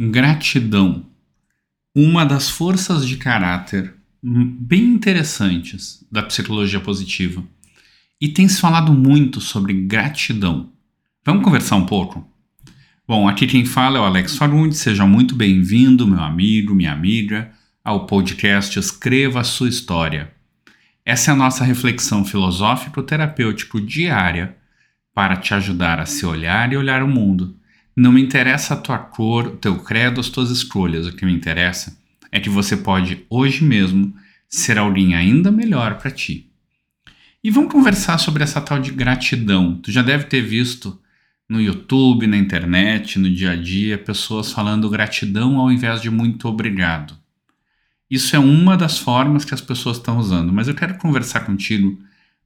Gratidão. Uma das forças de caráter bem interessantes da psicologia positiva. E tem se falado muito sobre gratidão. Vamos conversar um pouco? Bom, aqui quem fala é o Alex Farundi. Seja muito bem-vindo, meu amigo, minha amiga, ao podcast Escreva a Sua História. Essa é a nossa reflexão filosófico-terapêutico diária para te ajudar a se olhar e olhar o mundo não me interessa a tua cor, o teu credo, as tuas escolhas. O que me interessa é que você pode hoje mesmo ser alguém ainda melhor para ti. E vamos conversar sobre essa tal de gratidão. Tu já deve ter visto no YouTube, na internet, no dia a dia, pessoas falando gratidão ao invés de muito obrigado. Isso é uma das formas que as pessoas estão usando, mas eu quero conversar contigo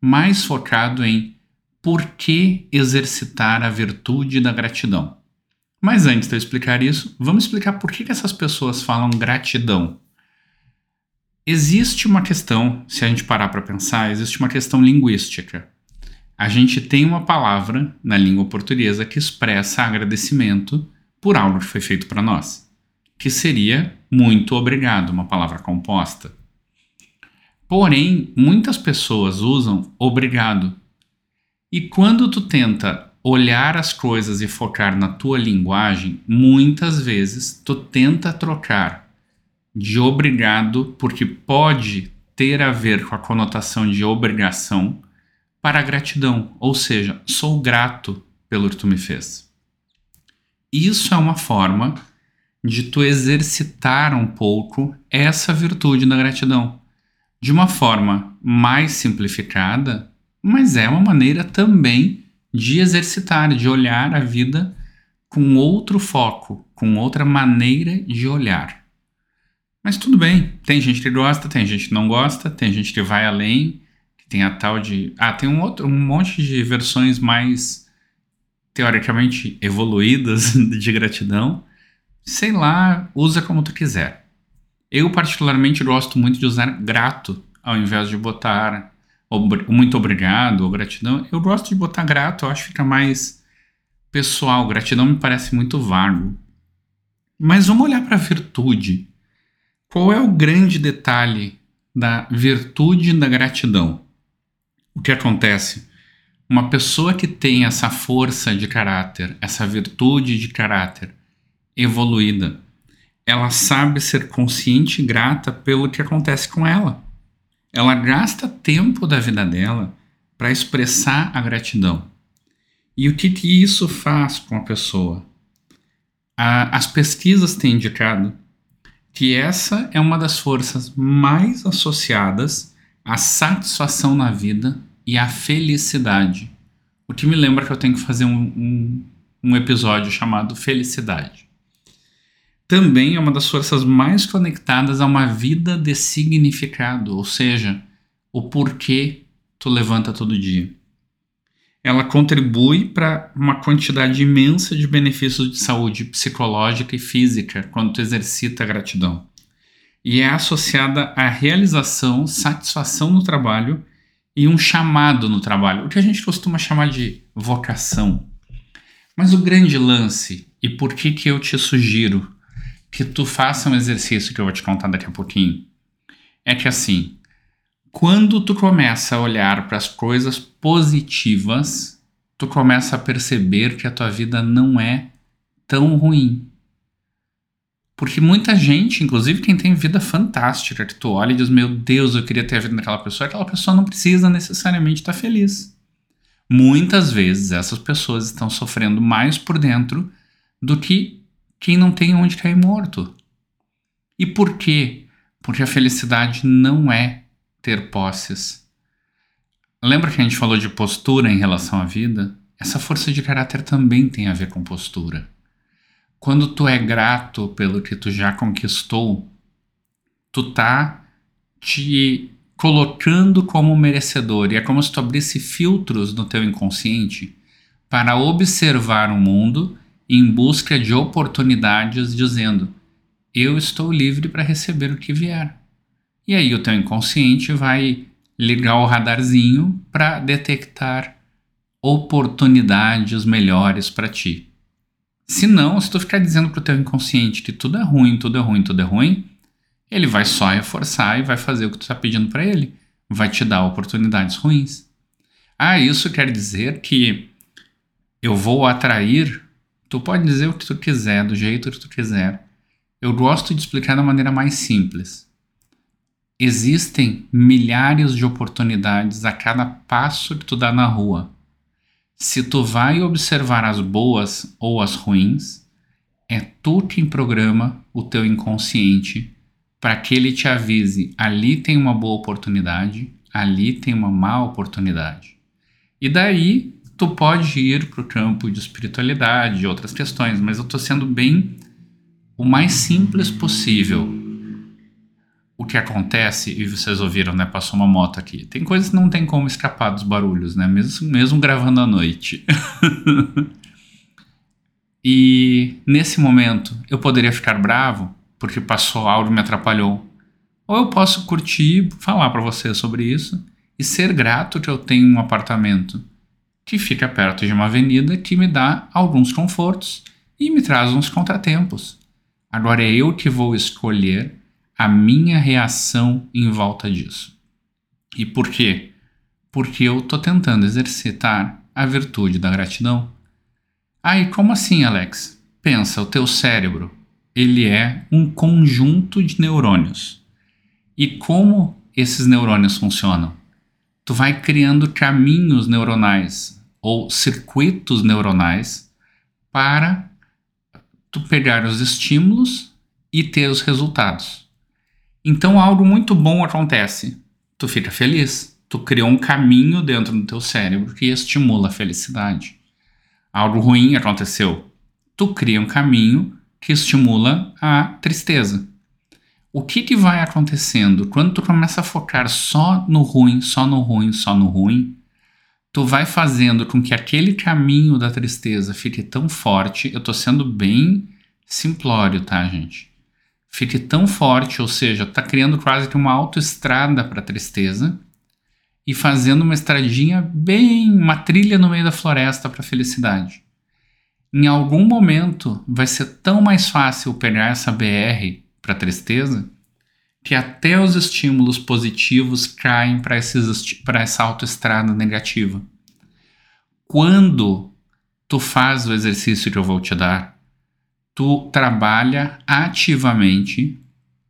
mais focado em por que exercitar a virtude da gratidão. Mas antes de eu explicar isso, vamos explicar por que, essas pessoas falam gratidão. Existe uma questão, se a gente parar para pensar, existe uma questão linguística. A gente tem uma palavra na língua portuguesa que expressa agradecimento por algo que foi feito para nós, que seria muito obrigado, uma palavra composta. Porém, muitas pessoas usam obrigado. E quando tu tenta olhar as coisas e focar na tua linguagem, muitas vezes tu tenta trocar de obrigado, porque pode ter a ver com a conotação de obrigação, para gratidão, ou seja, sou grato pelo que tu me fez. Isso é uma forma de tu exercitar um pouco essa virtude da gratidão. De uma forma mais simplificada, mas é uma maneira também de exercitar, de olhar a vida com outro foco, com outra maneira de olhar. Mas tudo bem, tem gente que gosta, tem gente que não gosta, tem gente que vai além, que tem a tal de. Ah, tem um, outro, um monte de versões mais teoricamente evoluídas de gratidão. Sei lá, usa como tu quiser. Eu, particularmente, gosto muito de usar grato ao invés de botar muito obrigado ou gratidão, eu gosto de botar grato, eu acho que fica mais pessoal. Gratidão me parece muito vago. Mas vamos olhar para a virtude. Qual é o grande detalhe da virtude da gratidão? O que acontece? Uma pessoa que tem essa força de caráter, essa virtude de caráter evoluída, ela sabe ser consciente e grata pelo que acontece com ela ela gasta tempo da vida dela para expressar a gratidão. E o que, que isso faz com a pessoa? A, as pesquisas têm indicado que essa é uma das forças mais associadas à satisfação na vida e à felicidade. O que me lembra que eu tenho que fazer um, um, um episódio chamado Felicidade também é uma das forças mais conectadas a uma vida de significado, ou seja, o porquê tu levanta todo dia. Ela contribui para uma quantidade imensa de benefícios de saúde psicológica e física quando tu exercita a gratidão. E é associada à realização, satisfação no trabalho e um chamado no trabalho, o que a gente costuma chamar de vocação. Mas o grande lance, e por que que eu te sugiro que tu faça um exercício que eu vou te contar daqui a pouquinho. É que assim, quando tu começa a olhar para as coisas positivas, tu começa a perceber que a tua vida não é tão ruim. Porque muita gente, inclusive quem tem vida fantástica, que tu olha e diz: Meu Deus, eu queria ter a vida daquela pessoa, aquela pessoa não precisa necessariamente estar feliz. Muitas vezes essas pessoas estão sofrendo mais por dentro do que quem não tem onde cair morto. E por quê? Porque a felicidade não é ter posses. Lembra que a gente falou de postura em relação à vida? Essa força de caráter também tem a ver com postura. Quando tu é grato pelo que tu já conquistou, tu tá te colocando como merecedor. E é como se tu abrisse filtros no teu inconsciente para observar o mundo em busca de oportunidades, dizendo: Eu estou livre para receber o que vier. E aí o teu inconsciente vai ligar o radarzinho para detectar oportunidades melhores para ti. Se não, se tu ficar dizendo pro teu inconsciente que tudo é ruim, tudo é ruim, tudo é ruim, ele vai só reforçar e vai fazer o que tu está pedindo para ele. Vai te dar oportunidades ruins. Ah, isso quer dizer que eu vou atrair. Tu pode dizer o que tu quiser, do jeito que tu quiser. Eu gosto de explicar da maneira mais simples. Existem milhares de oportunidades a cada passo que tu dá na rua. Se tu vai observar as boas ou as ruins, é tu quem programa o teu inconsciente para que ele te avise: ali tem uma boa oportunidade, ali tem uma má oportunidade. E daí tu pode ir para o campo de espiritualidade e outras questões, mas eu estou sendo bem o mais simples possível. O que acontece, e vocês ouviram, né? Passou uma moto aqui. Tem coisas que não tem como escapar dos barulhos, né? Mesmo, mesmo gravando à noite. e nesse momento, eu poderia ficar bravo? porque passou algo e me atrapalhou. Ou eu posso curtir, falar para você sobre isso e ser grato que eu tenho um apartamento que fica perto de uma avenida que me dá alguns confortos e me traz uns contratempos. Agora é eu que vou escolher a minha reação em volta disso. E por quê? Porque eu estou tentando exercitar a virtude da gratidão. Ah, e como assim, Alex? Pensa, o teu cérebro, ele é um conjunto de neurônios. E como esses neurônios funcionam? Tu vai criando caminhos neuronais ou circuitos neuronais para tu pegar os estímulos e ter os resultados. Então algo muito bom acontece. Tu fica feliz. Tu criou um caminho dentro do teu cérebro que estimula a felicidade. Algo ruim aconteceu. Tu cria um caminho que estimula a tristeza. O que, que vai acontecendo quando tu começa a focar só no ruim, só no ruim, só no ruim? Tu vai fazendo com que aquele caminho da tristeza fique tão forte. Eu tô sendo bem simplório, tá, gente? Fique tão forte, ou seja, tá criando quase que uma autoestrada para tristeza e fazendo uma estradinha bem, uma trilha no meio da floresta para felicidade em algum momento vai ser tão mais fácil pegar essa BR para tristeza que até os estímulos positivos caem para essa autoestrada negativa. Quando tu faz o exercício que eu vou te dar, tu trabalha ativamente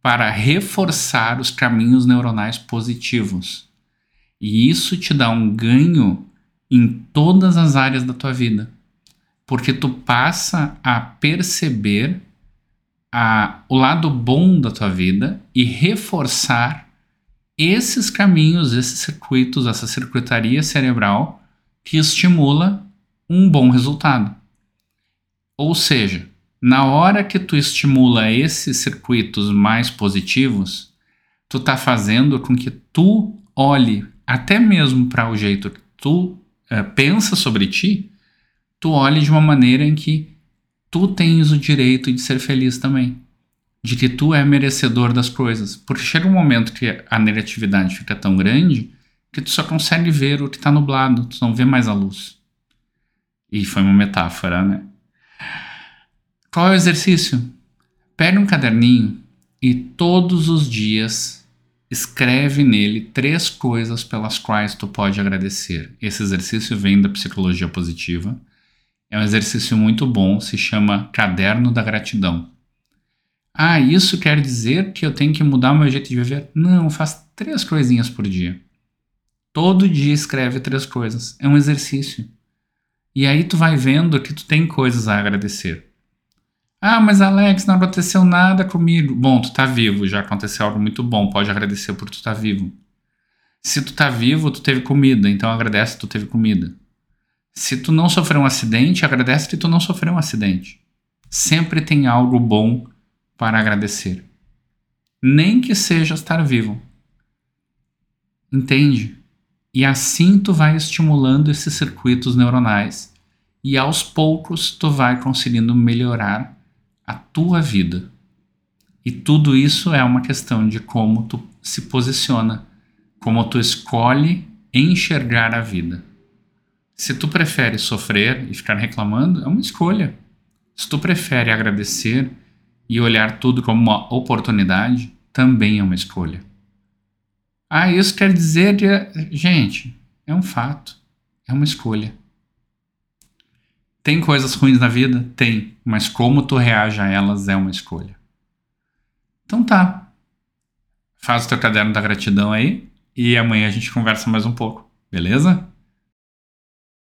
para reforçar os caminhos neuronais positivos. E isso te dá um ganho em todas as áreas da tua vida porque tu passa a perceber a, o lado bom da tua vida e reforçar esses caminhos, esses circuitos, essa circuitaria cerebral que estimula um bom resultado. Ou seja, na hora que tu estimula esses circuitos mais positivos, tu tá fazendo com que tu olhe até mesmo para o jeito que tu uh, pensa sobre ti tu olhe de uma maneira em que tu tens o direito de ser feliz também. De que tu é merecedor das coisas. Porque chega um momento que a negatividade fica tão grande que tu só consegue ver o que está nublado, tu não vê mais a luz. E foi uma metáfora, né? Qual é o exercício? Pega um caderninho e todos os dias escreve nele três coisas pelas quais tu pode agradecer. Esse exercício vem da psicologia positiva é um exercício muito bom, se chama Caderno da Gratidão. Ah, isso quer dizer que eu tenho que mudar o meu jeito de viver? Não, faz três coisinhas por dia. Todo dia escreve três coisas. É um exercício. E aí tu vai vendo que tu tem coisas a agradecer. Ah, mas Alex, não aconteceu nada comigo. Bom, tu tá vivo, já aconteceu algo muito bom, pode agradecer por tu tá vivo. Se tu tá vivo, tu teve comida, então agradece tu teve comida. Se tu não sofreu um acidente, agradece que tu não sofreu um acidente. Sempre tem algo bom para agradecer. Nem que seja estar vivo. Entende? E assim tu vai estimulando esses circuitos neuronais e aos poucos tu vai conseguindo melhorar a tua vida. E tudo isso é uma questão de como tu se posiciona, como tu escolhe enxergar a vida. Se tu prefere sofrer e ficar reclamando, é uma escolha. Se tu prefere agradecer e olhar tudo como uma oportunidade, também é uma escolha. Ah, isso quer dizer. De... Gente, é um fato. É uma escolha. Tem coisas ruins na vida? Tem. Mas como tu reage a elas é uma escolha. Então tá. Faz o teu caderno da gratidão aí e amanhã a gente conversa mais um pouco. Beleza?